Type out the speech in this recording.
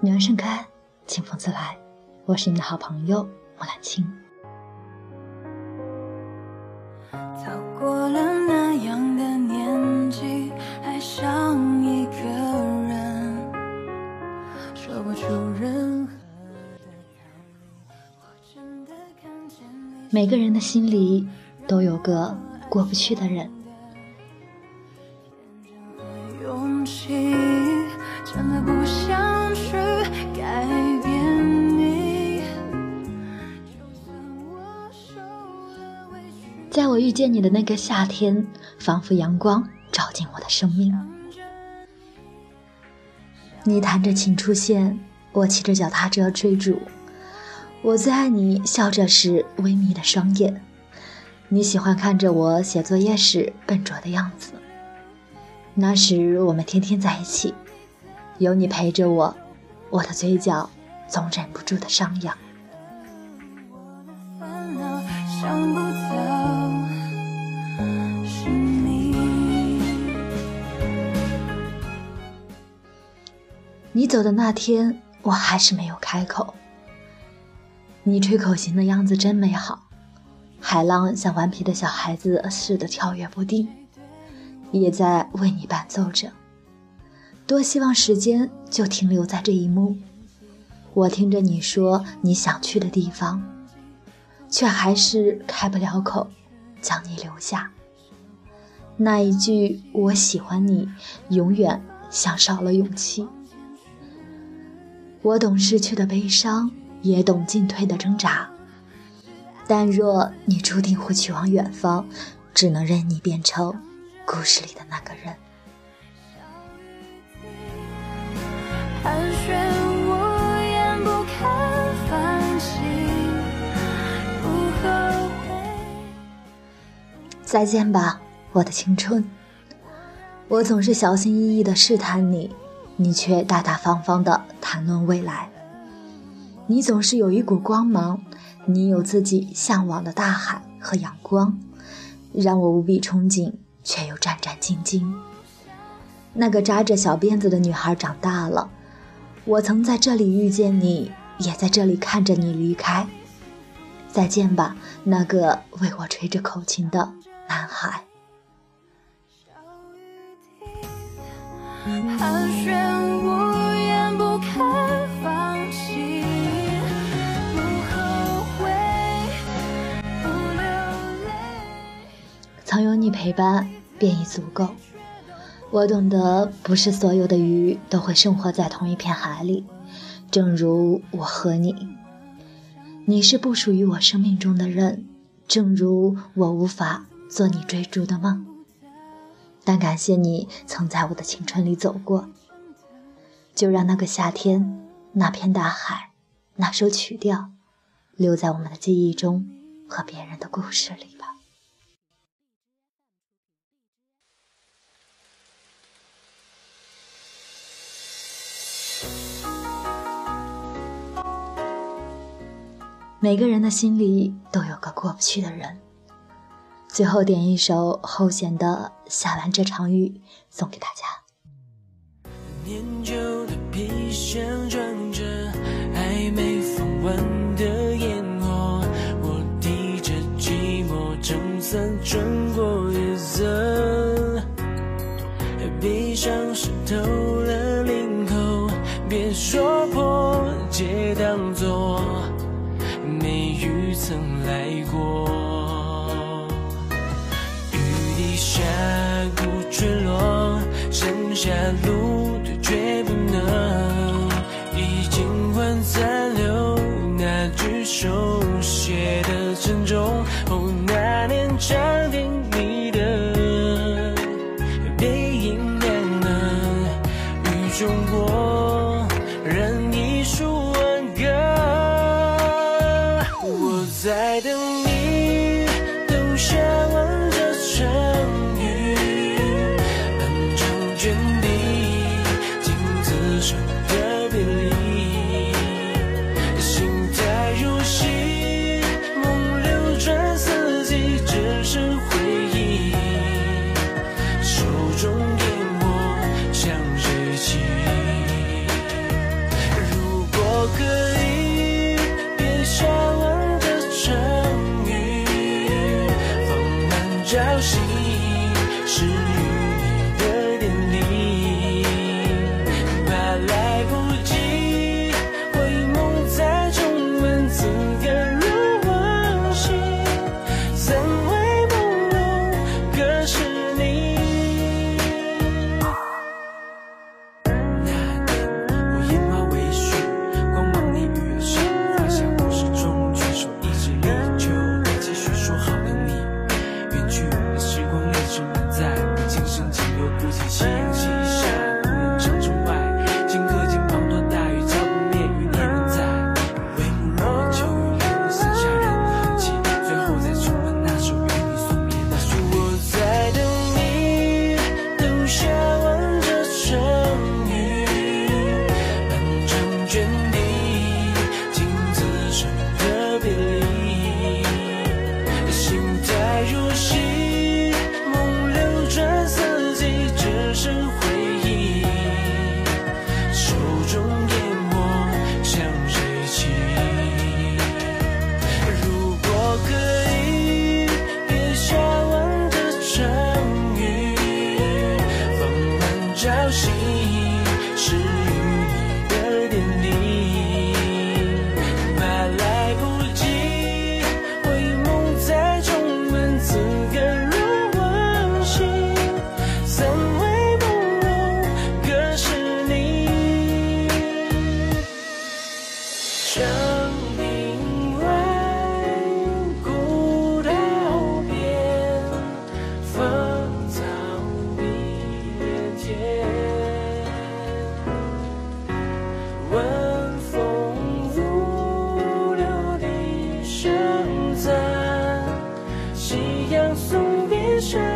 女儿盛开，清风自来。我是你的好朋友木兰青。早过了那样的年纪，爱上一个人，说不出任何每个人的心里都有个过不去的人。起，真的不想去改变你在我遇见你的那个夏天，仿佛阳光照进我的生命。你弹着琴出现，我骑着脚踏车追逐。我最爱你笑着时微眯的双眼，你喜欢看着我写作业时笨拙的样子。那时我们天天在一起，有你陪着我，我的嘴角总忍不住的上扬。你走的那天，我还是没有开口。你吹口琴的样子真美好，海浪像顽皮的小孩子似的跳跃不定，也在为你伴奏着。多希望时间就停留在这一幕，我听着你说你想去的地方，却还是开不了口将你留下。那一句我喜欢你，永远像少了勇气。我懂失去的悲伤，也懂进退的挣扎。但若你注定会去往远方，只能任你变成故事里的那个人。再见吧，我的青春。我总是小心翼翼地试探你。你却大大方方地谈论未来。你总是有一股光芒，你有自己向往的大海和阳光，让我无比憧憬，却又战战兢兢。那个扎着小辫子的女孩长大了，我曾在这里遇见你，也在这里看着你离开。再见吧，那个为我吹着口琴的男孩。寒暄你陪伴，便已足够。我懂得，不是所有的鱼都会生活在同一片海里，正如我和你。你是不属于我生命中的人，正如我无法做你追逐的梦。但感谢你曾在我的青春里走过，就让那个夏天、那片大海、那首曲调，留在我们的记忆中和别人的故事里吧。每个人的心里都有个过不去的人。最后点一首后弦的《下完这场雨》送给大家。念旧的皮箱装着还没放完的烟火，我提着寂寞，撑伞穿下路途却不能，是你。是谁？